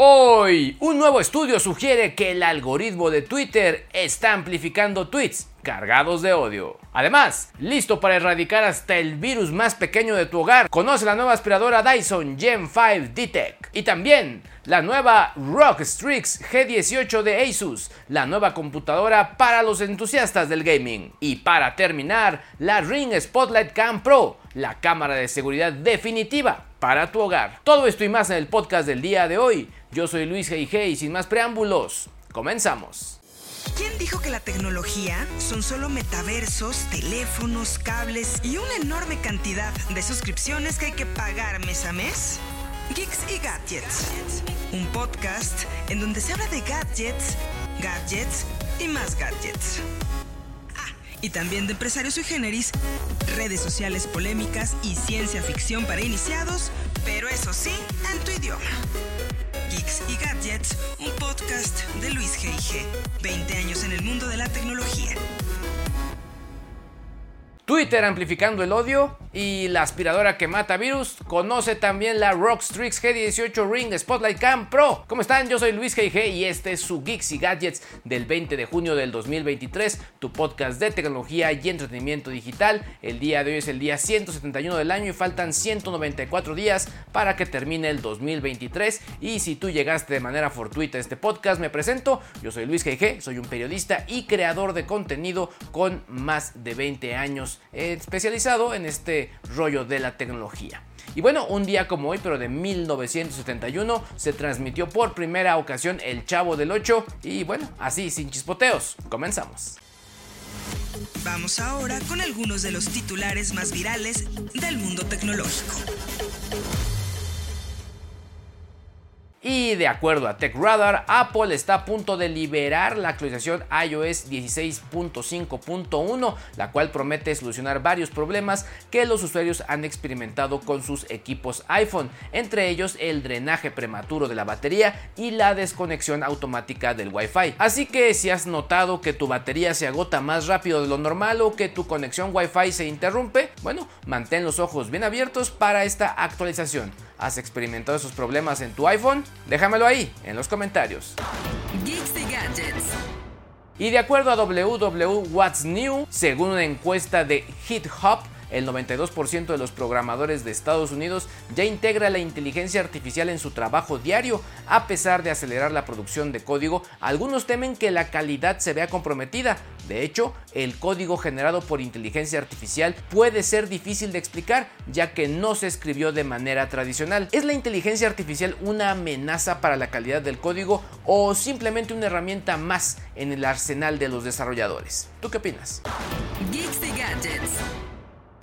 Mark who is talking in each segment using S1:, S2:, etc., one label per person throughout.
S1: Hoy, un nuevo estudio sugiere que el algoritmo de Twitter está amplificando tweets cargados de odio. Además, listo para erradicar hasta el virus más pequeño de tu hogar, conoce la nueva aspiradora Dyson Gen 5 D-Tech. Y también la nueva Rock Strix G18 de Asus, la nueva computadora para los entusiastas del gaming. Y para terminar, la Ring Spotlight Cam Pro, la cámara de seguridad definitiva para tu hogar. Todo esto y más en el podcast del día de hoy. Yo soy Luis G.I.G. y sin más preámbulos, comenzamos.
S2: ¿Quién dijo que la tecnología son solo metaversos, teléfonos, cables y una enorme cantidad de suscripciones que hay que pagar mes a mes? Geeks y Gadgets, un podcast en donde se habla de gadgets, gadgets y más gadgets. Ah, y también de empresarios y generis, redes sociales polémicas y ciencia ficción para iniciados, pero eso sí, en tu idioma. Y Gadgets, un podcast de Luis G.I.G. 20 años en el mundo de la tecnología.
S1: Twitter amplificando el odio y la aspiradora que mata virus. Conoce también la Rockstrix G18 Ring Spotlight Cam Pro. ¿Cómo están? Yo soy Luis G.I.G. y este es su Geeks y Gadgets del 20 de junio del 2023, tu podcast de tecnología y entretenimiento digital. El día de hoy es el día 171 del año y faltan 194 días para que termine el 2023. Y si tú llegaste de manera fortuita a este podcast, me presento. Yo soy Luis G.I.G., soy un periodista y creador de contenido con más de 20 años especializado en este rollo de la tecnología. Y bueno, un día como hoy, pero de 1971, se transmitió por primera ocasión El Chavo del 8 y bueno, así sin chispoteos, comenzamos.
S2: Vamos ahora con algunos de los titulares más virales del mundo tecnológico.
S1: Y de acuerdo a TechRadar, Apple está a punto de liberar la actualización iOS 16.5.1, la cual promete solucionar varios problemas que los usuarios han experimentado con sus equipos iPhone, entre ellos el drenaje prematuro de la batería y la desconexión automática del Wi-Fi. Así que si has notado que tu batería se agota más rápido de lo normal o que tu conexión Wi-Fi se interrumpe, bueno, mantén los ojos bien abiertos para esta actualización. ¿Has experimentado esos problemas en tu iPhone? Déjamelo ahí, en los comentarios.
S2: Geeks y Gadgets.
S1: Y de acuerdo a WW What's New, según una encuesta de HitHop, el 92% de los programadores de Estados Unidos ya integra la inteligencia artificial en su trabajo diario. A pesar de acelerar la producción de código, algunos temen que la calidad se vea comprometida. De hecho, el código generado por inteligencia artificial puede ser difícil de explicar, ya que no se escribió de manera tradicional. ¿Es la inteligencia artificial una amenaza para la calidad del código o simplemente una herramienta más en el arsenal de los desarrolladores? ¿Tú qué opinas?
S2: Geeks y Gadgets.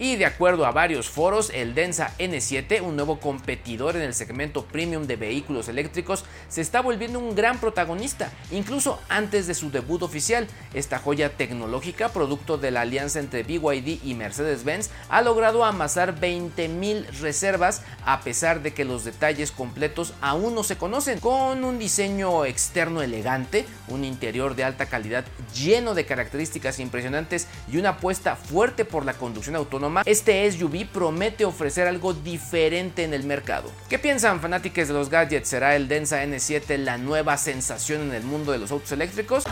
S1: Y de acuerdo a varios foros, el Densa N7, un nuevo competidor en el segmento premium de vehículos eléctricos, se está volviendo un gran protagonista, incluso antes de su debut oficial. Esta joya tecnológica, producto de la alianza entre BYD y Mercedes-Benz, ha logrado amasar 20.000 reservas a pesar de que los detalles completos aún no se conocen. Con un diseño externo elegante, un interior de alta calidad lleno de características impresionantes y una apuesta fuerte por la conducción autónoma, este SUV promete ofrecer algo diferente en el mercado. ¿Qué piensan fanáticos de los gadgets? ¿Será el Densa N7 la nueva sensación en el mundo de los autos eléctricos?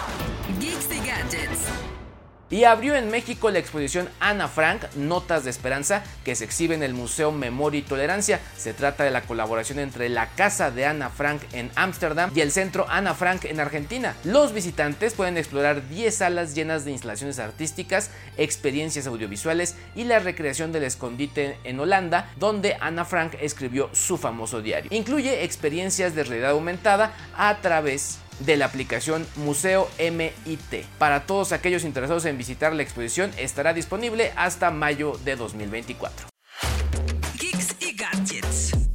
S2: Y
S1: abrió en México la exposición Ana Frank, Notas de Esperanza, que se exhibe en el Museo Memoria y Tolerancia. Se trata de la colaboración entre la Casa de Ana Frank en Ámsterdam y el Centro Ana Frank en Argentina. Los visitantes pueden explorar 10 salas llenas de instalaciones artísticas, experiencias audiovisuales y la recreación del escondite en Holanda, donde Ana Frank escribió su famoso diario. Incluye experiencias de realidad aumentada a través de la aplicación Museo MIT. Para todos aquellos interesados en visitar la exposición, estará disponible hasta mayo de 2024.
S2: Geeks y gadgets.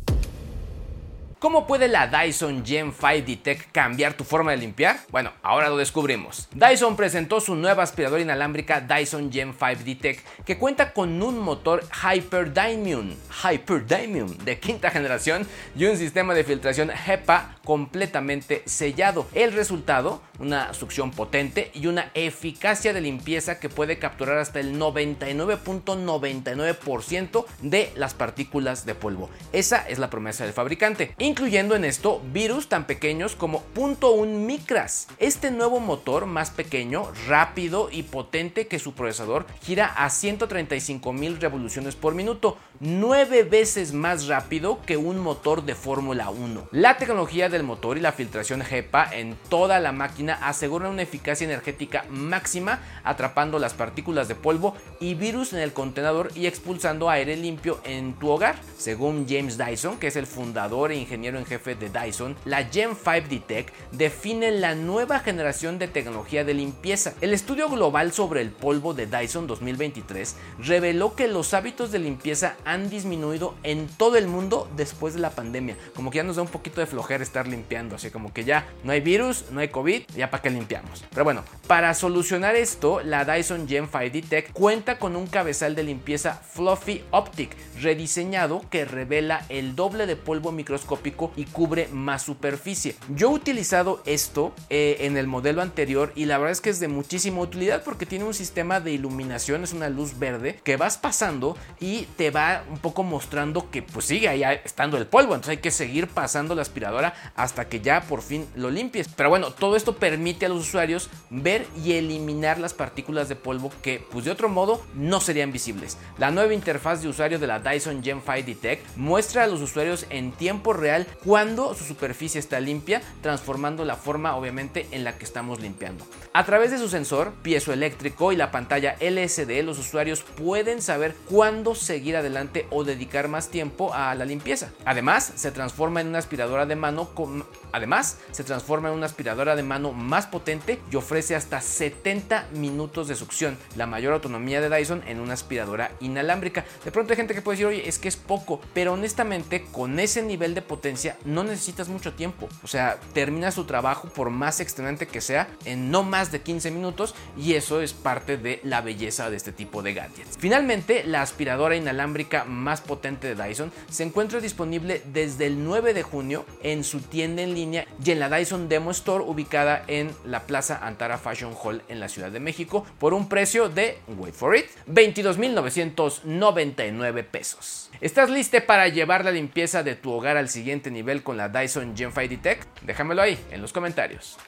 S1: ¿Cómo puede la Dyson Gen 5 Detect cambiar tu forma de limpiar? Bueno, ahora lo descubrimos. Dyson presentó su nueva aspiradora inalámbrica Dyson Gen 5 Detect que cuenta con un motor Hyperdymium, Hyperdymium de quinta generación y un sistema de filtración HEPA completamente sellado. El resultado, una succión potente y una eficacia de limpieza que puede capturar hasta el 99.99% de las partículas de polvo. Esa es la promesa del fabricante incluyendo en esto virus tan pequeños como 0.1 micras. Este nuevo motor más pequeño, rápido y potente que su procesador gira a 135.000 revoluciones por minuto, 9 veces más rápido que un motor de Fórmula 1. La tecnología del motor y la filtración HEPA en toda la máquina aseguran una eficacia energética máxima, atrapando las partículas de polvo y virus en el contenedor y expulsando aire limpio en tu hogar. Según James Dyson, que es el fundador e ingeniero en jefe de Dyson, la Gen 5 Detect define la nueva generación de tecnología de limpieza. El estudio global sobre el polvo de Dyson 2023 reveló que los hábitos de limpieza han disminuido en todo el mundo después de la pandemia. Como que ya nos da un poquito de flojera estar limpiando, así como que ya no hay virus, no hay COVID, ya para qué limpiamos. Pero bueno, para solucionar esto, la Dyson Gen 5 Detect cuenta con un cabezal de limpieza Fluffy Optic rediseñado que revela el doble de polvo microscópico y cubre más superficie. Yo he utilizado esto eh, en el modelo anterior y la verdad es que es de muchísima utilidad porque tiene un sistema de iluminación, es una luz verde que vas pasando y te va un poco mostrando que pues sigue ahí estando el polvo, entonces hay que seguir pasando la aspiradora hasta que ya por fin lo limpies. Pero bueno, todo esto permite a los usuarios ver y eliminar las partículas de polvo que pues de otro modo no serían visibles. La nueva interfaz de usuario de la Dyson Gen 5 Detect muestra a los usuarios en tiempo real cuando su superficie está limpia, transformando la forma obviamente en la que estamos limpiando. A través de su sensor piezoeléctrico y la pantalla LCD, los usuarios pueden saber cuándo seguir adelante o dedicar más tiempo a la limpieza. Además, se transforma en una aspiradora de mano con Además, se transforma en una aspiradora de mano más potente y ofrece hasta 70 minutos de succión, la mayor autonomía de Dyson en una aspiradora inalámbrica. De pronto hay gente que puede decir, oye, es que es poco, pero honestamente con ese nivel de potencia no necesitas mucho tiempo. O sea, termina su trabajo por más extenuante que sea en no más de 15 minutos y eso es parte de la belleza de este tipo de gadgets. Finalmente, la aspiradora inalámbrica más potente de Dyson se encuentra disponible desde el 9 de junio en su tienda en línea y en la Dyson Demo Store ubicada en la Plaza Antara Fashion Hall en la Ciudad de México por un precio de, wait for it, 22.999 pesos. ¿Estás listo para llevar la limpieza de tu hogar al siguiente nivel con la Dyson Gen 5 Detect? Déjamelo ahí en los comentarios.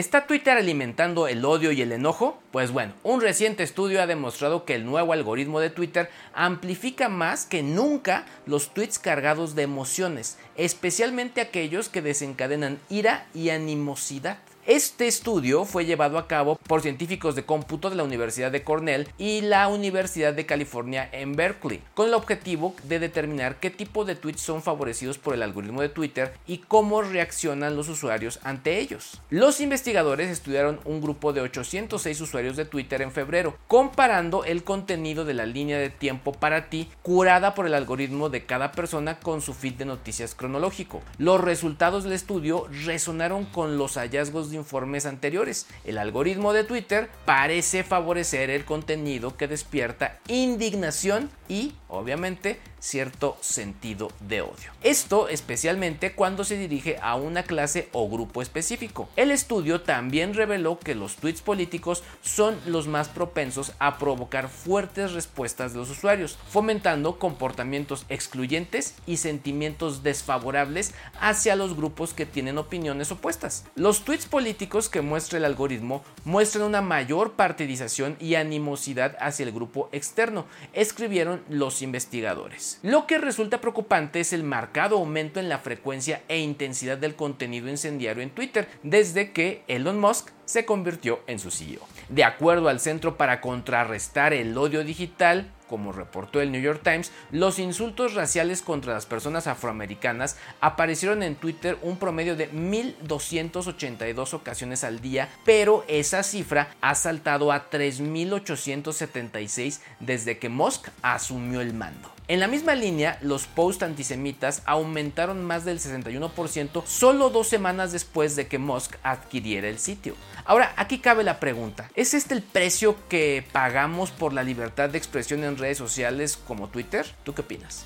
S1: ¿Está Twitter alimentando el odio y el enojo? Pues bueno, un reciente estudio ha demostrado que el nuevo algoritmo de Twitter amplifica más que nunca los tweets cargados de emociones, especialmente aquellos que desencadenan ira y animosidad. Este estudio fue llevado a cabo por científicos de cómputo de la Universidad de Cornell y la Universidad de California en Berkeley, con el objetivo de determinar qué tipo de tweets son favorecidos por el algoritmo de Twitter y cómo reaccionan los usuarios ante ellos. Los investigadores estudiaron un grupo de 806 usuarios de Twitter en febrero, comparando el contenido de la línea de tiempo para ti curada por el algoritmo de cada persona con su feed de noticias cronológico. Los resultados del estudio resonaron con los hallazgos de informes anteriores. El algoritmo de Twitter parece favorecer el contenido que despierta indignación y, obviamente, cierto sentido de odio. Esto especialmente cuando se dirige a una clase o grupo específico. El estudio también reveló que los tweets políticos son los más propensos a provocar fuertes respuestas de los usuarios, fomentando comportamientos excluyentes y sentimientos desfavorables hacia los grupos que tienen opiniones opuestas. Los tweets políticos que muestra el algoritmo muestran una mayor partidización y animosidad hacia el grupo externo, escribieron investigadores. Lo que resulta preocupante es el marcado aumento en la frecuencia e intensidad del contenido incendiario en Twitter desde que Elon Musk se convirtió en su CEO. De acuerdo al Centro para contrarrestar el odio digital, como reportó el New York Times, los insultos raciales contra las personas afroamericanas aparecieron en Twitter un promedio de 1.282 ocasiones al día, pero esa cifra ha saltado a 3.876 desde que Musk asumió el mando. En la misma línea, los posts antisemitas aumentaron más del 61% solo dos semanas después de que Musk adquiriera el sitio. Ahora, aquí cabe la pregunta, ¿es este el precio que pagamos por la libertad de expresión en redes sociales como Twitter? ¿Tú qué opinas?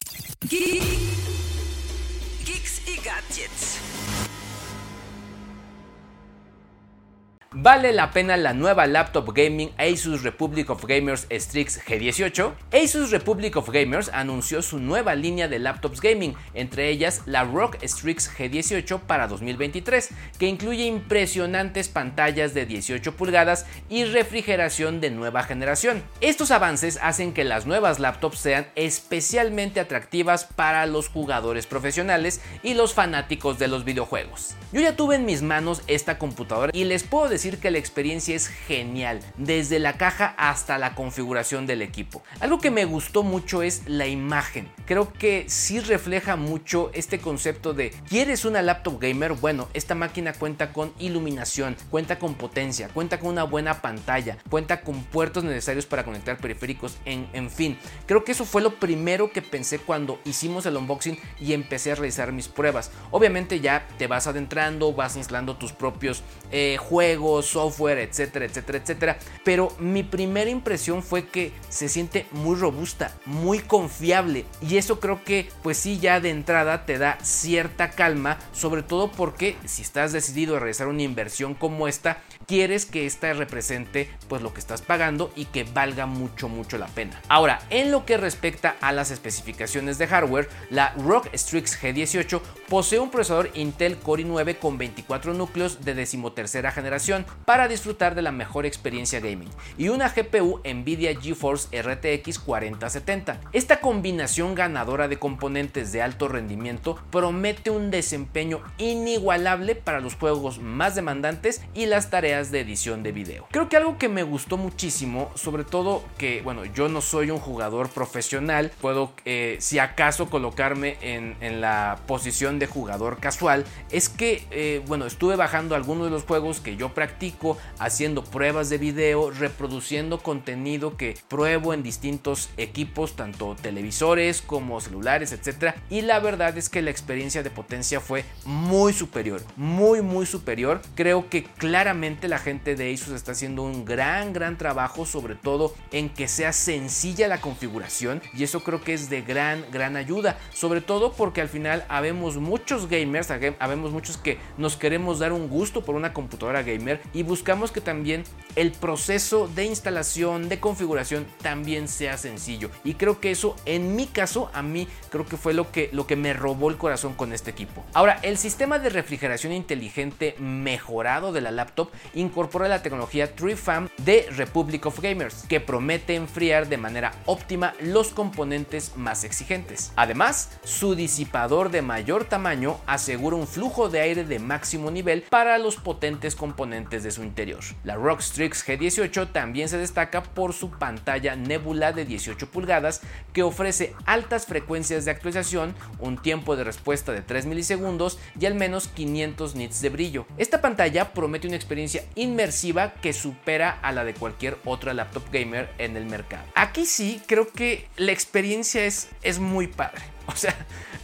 S1: ¿Vale la pena la nueva laptop gaming Asus Republic of Gamers Strix G18? Asus Republic of Gamers anunció su nueva línea de laptops gaming, entre ellas la ROG Strix G18 para 2023, que incluye impresionantes pantallas de 18 pulgadas y refrigeración de nueva generación. Estos avances hacen que las nuevas laptops sean especialmente atractivas para los jugadores profesionales y los fanáticos de los videojuegos. Yo ya tuve en mis manos esta computadora y les puedo decir que la experiencia es genial, desde la caja hasta la configuración del equipo. Algo que me gustó mucho es la imagen. Creo que sí refleja mucho este concepto de ¿quieres una laptop gamer? Bueno, esta máquina cuenta con iluminación, cuenta con potencia, cuenta con una buena pantalla, cuenta con puertos necesarios para conectar periféricos, en, en fin. Creo que eso fue lo primero que pensé cuando hicimos el unboxing y empecé a realizar mis pruebas. Obviamente ya te vas adentrando, vas instalando tus propios eh, juegos, software, etcétera, etcétera, etcétera. Pero mi primera impresión fue que se siente muy robusta, muy confiable. Y eso creo que pues sí ya de entrada te da cierta calma, sobre todo porque si estás decidido a realizar una inversión como esta, quieres que esta represente pues lo que estás pagando y que valga mucho mucho la pena. Ahora, en lo que respecta a las especificaciones de hardware, la ROG Strix G18 posee un procesador Intel Core i9 con 24 núcleos de decimotercera generación para disfrutar de la mejor experiencia gaming y una GPU Nvidia GeForce RTX 4070. Esta combinación ganadora de componentes de alto rendimiento promete un desempeño inigualable para los juegos más demandantes y las tareas de edición de video. Creo que algo que me gustó muchísimo, sobre todo que, bueno, yo no soy un jugador profesional, puedo eh, si acaso colocarme en, en, la posición de jugador casual, es que, eh, bueno, estuve bajando algunos de los juegos que yo practico, haciendo pruebas de video, reproduciendo contenido que pruebo en distintos equipos, tanto televisores como celulares, etcétera, y la verdad es que la experiencia de potencia fue muy superior, muy muy superior. Creo que claramente la gente de Asus está haciendo un gran gran trabajo, sobre todo en que sea sencilla la configuración y eso creo que es de gran gran ayuda, sobre todo porque al final habemos muchos gamers, habemos muchos que nos queremos dar un gusto por una computadora gamer y buscamos que también el proceso de instalación, de configuración también sea sencillo. Y creo que eso en mi caso a mí creo que fue lo que, lo que me robó el corazón con este equipo. Ahora, el sistema de refrigeración inteligente mejorado de la laptop incorpora la tecnología TreeFam de Republic of Gamers, que promete enfriar de manera óptima los componentes más exigentes. Además, su disipador de mayor tamaño asegura un flujo de aire de máximo nivel para los potentes componentes de su interior. La ROG Strix G18 también se destaca por su pantalla Nebula de 18 pulgadas que ofrece altas frecuencias de actualización, un tiempo de respuesta de 3 milisegundos y al menos 500 nits de brillo. Esta pantalla promete una experiencia inmersiva que supera a la de cualquier otra laptop gamer en el mercado. Aquí sí creo que la experiencia es, es muy padre. O sea,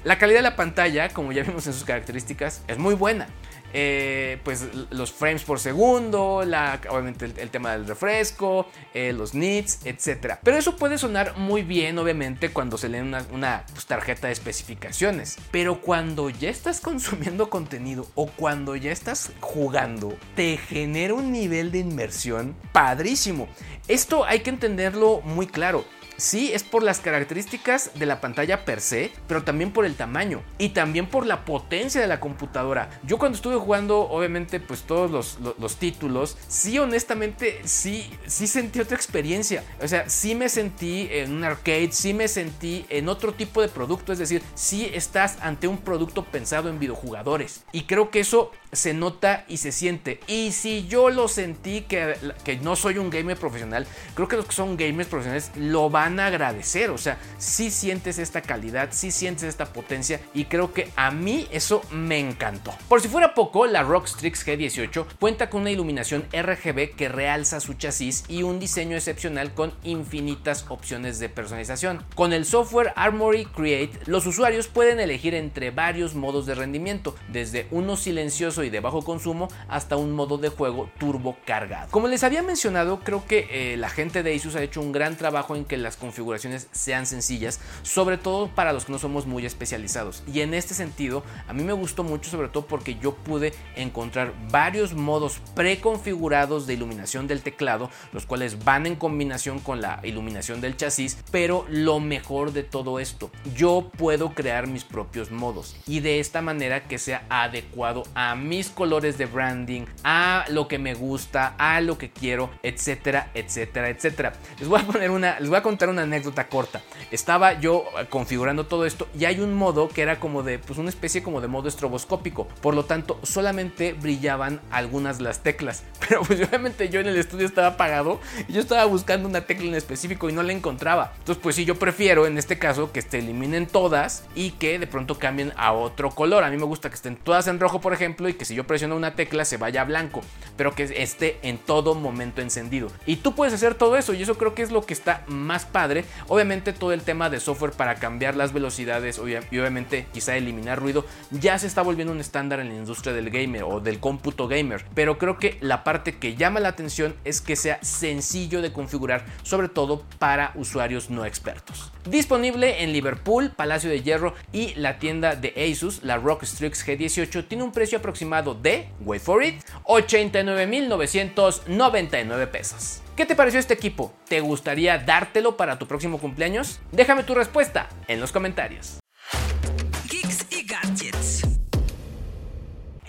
S1: la calidad de la pantalla, como ya vimos en sus características, es muy buena. Eh, pues los frames por segundo, la, obviamente el, tema del refresco, eh, los nits, etc. Pero eso puede sonar muy bien, obviamente, cuando se lee una, pues, tarjeta de especificaciones. Pero cuando ya estás consumiendo contenido o cuando ya estás jugando, te genera un nivel de inmersión padrísimo. Esto hay que entenderlo muy claro. Sí, es por las características de la pantalla per se, pero también por el tamaño y también por la potencia de la computadora. Yo cuando estuve jugando, obviamente, pues todos los, títulos, sí, honestamente, sí, sí sentí otra experiencia. O sea, sí me sentí en un arcade, sí me sentí en otro tipo de producto, es decir, sí estás ante un producto pensado en videojugadores. Y creo que eso se nota y se siente. Y si yo lo sentí que, que no soy un gamer profesional, creo que los que son gamers profesionales lo van a agradecer. O sea, si sientes esta calidad, si sientes esta potencia y creo que a mí eso me encantó. Por si fuera poco, la Rockstrix G18 cuenta con una iluminación RGB que realza su chasis y un diseño excepcional con infinitas opciones de personalización. Con el software Armory Create, los usuarios pueden elegir entre varios modos de rendimiento, desde uno silencioso y de bajo consumo hasta un modo de juego turbo cargado. Como les había mencionado, creo que eh, la gente de Asus ha hecho un gran trabajo en que las configuraciones sean sencillas, sobre todo para los que no somos muy especializados. Y en este sentido, a mí me gustó mucho, sobre todo porque yo pude encontrar varios modos preconfigurados de iluminación del teclado, los cuales van en combinación con la iluminación del chasis, pero lo mejor de todo esto, yo puedo crear mis propios modos y de esta manera que sea adecuado a mis colores de branding, a lo que me gusta, a lo que quiero, etcétera, etcétera, etcétera. Les voy a poner una, les voy a contar una anécdota corta. Estaba yo configurando todo esto y hay un modo que era como de, pues una especie como de modo estroboscópico. Por lo tanto, solamente brillaban algunas las teclas. Pero pues obviamente yo en el estudio estaba apagado y yo estaba buscando una tecla en específico y no la encontraba. Entonces, pues sí, yo prefiero en este caso que se eliminen todas y que de pronto cambien a otro color. A mí me gusta que estén todas en rojo, por ejemplo, que si yo presiono una tecla se vaya a blanco, pero que esté en todo momento encendido. Y tú puedes hacer todo eso y eso creo que es lo que está más padre. Obviamente todo el tema de software para cambiar las velocidades y obviamente quizá eliminar ruido ya se está volviendo un estándar en la industria del gamer o del cómputo gamer. Pero creo que la parte que llama la atención es que sea sencillo de configurar, sobre todo para usuarios no expertos. Disponible en Liverpool, Palacio de Hierro y la tienda de Asus, la Rockstrix G18 tiene un precio aproximado de, wait for it, 89.999 pesos. ¿Qué te pareció este equipo? ¿Te gustaría dártelo para tu próximo cumpleaños? Déjame tu respuesta en los comentarios.
S2: Geeks y gadgets.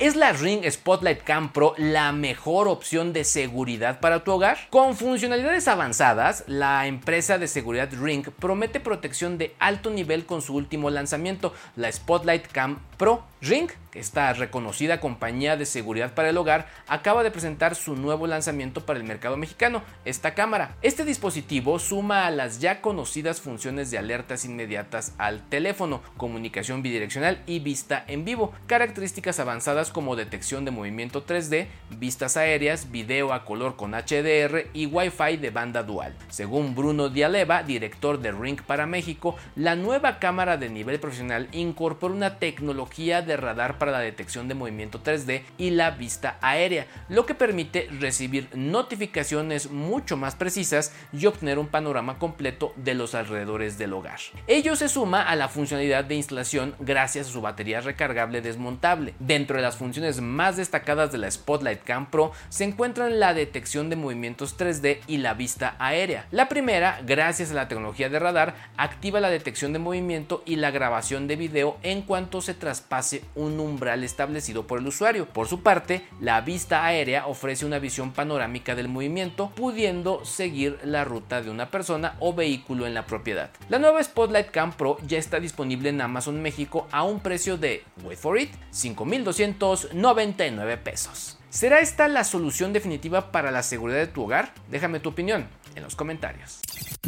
S1: ¿Es la Ring Spotlight Cam Pro la mejor opción de seguridad para tu hogar? Con funcionalidades avanzadas, la empresa de seguridad Ring promete protección de alto nivel con su último lanzamiento, la Spotlight Cam Pro. Ring, esta reconocida compañía de seguridad para el hogar, acaba de presentar su nuevo lanzamiento para el mercado mexicano, esta cámara. Este dispositivo suma a las ya conocidas funciones de alertas inmediatas al teléfono, comunicación bidireccional y vista en vivo, características avanzadas como detección de movimiento 3D, vistas aéreas, video a color con HDR y Wi-Fi de banda dual. Según Bruno Dialeva, director de Ring para México, la nueva cámara de nivel profesional incorpora una tecnología de radar para la detección de movimiento 3D y la vista aérea, lo que permite recibir notificaciones mucho más precisas y obtener un panorama completo de los alrededores del hogar. Ello se suma a la funcionalidad de instalación gracias a su batería recargable desmontable. Dentro de las funciones más destacadas de la Spotlight Cam Pro se encuentran la detección de movimientos 3D y la vista aérea. La primera, gracias a la tecnología de radar, activa la detección de movimiento y la grabación de video en cuanto se traspase un umbral establecido por el usuario. Por su parte, la vista aérea ofrece una visión panorámica del movimiento, pudiendo seguir la ruta de una persona o vehículo en la propiedad. La nueva Spotlight Cam Pro ya está disponible en Amazon México a un precio de, wait for it, 5,299 pesos. ¿Será esta la solución definitiva para la seguridad de tu hogar? Déjame tu opinión en los comentarios.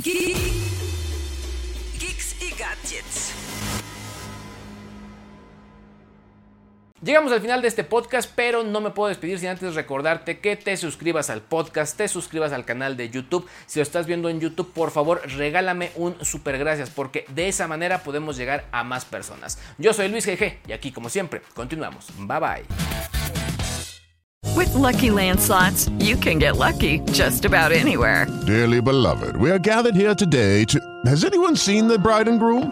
S2: Geeks y gadgets.
S1: Llegamos al final de este podcast, pero no me puedo despedir sin antes recordarte que te suscribas al podcast, te suscribas al canal de YouTube. Si lo estás viendo en YouTube, por favor, regálame un super gracias, porque de esa manera podemos llegar a más personas. Yo soy Luis GG y aquí, como siempre, continuamos. Bye bye.
S3: With lucky landslots, you can get lucky just about anywhere.
S4: Dearly beloved, we are gathered here today to. Has anyone seen the bride and groom?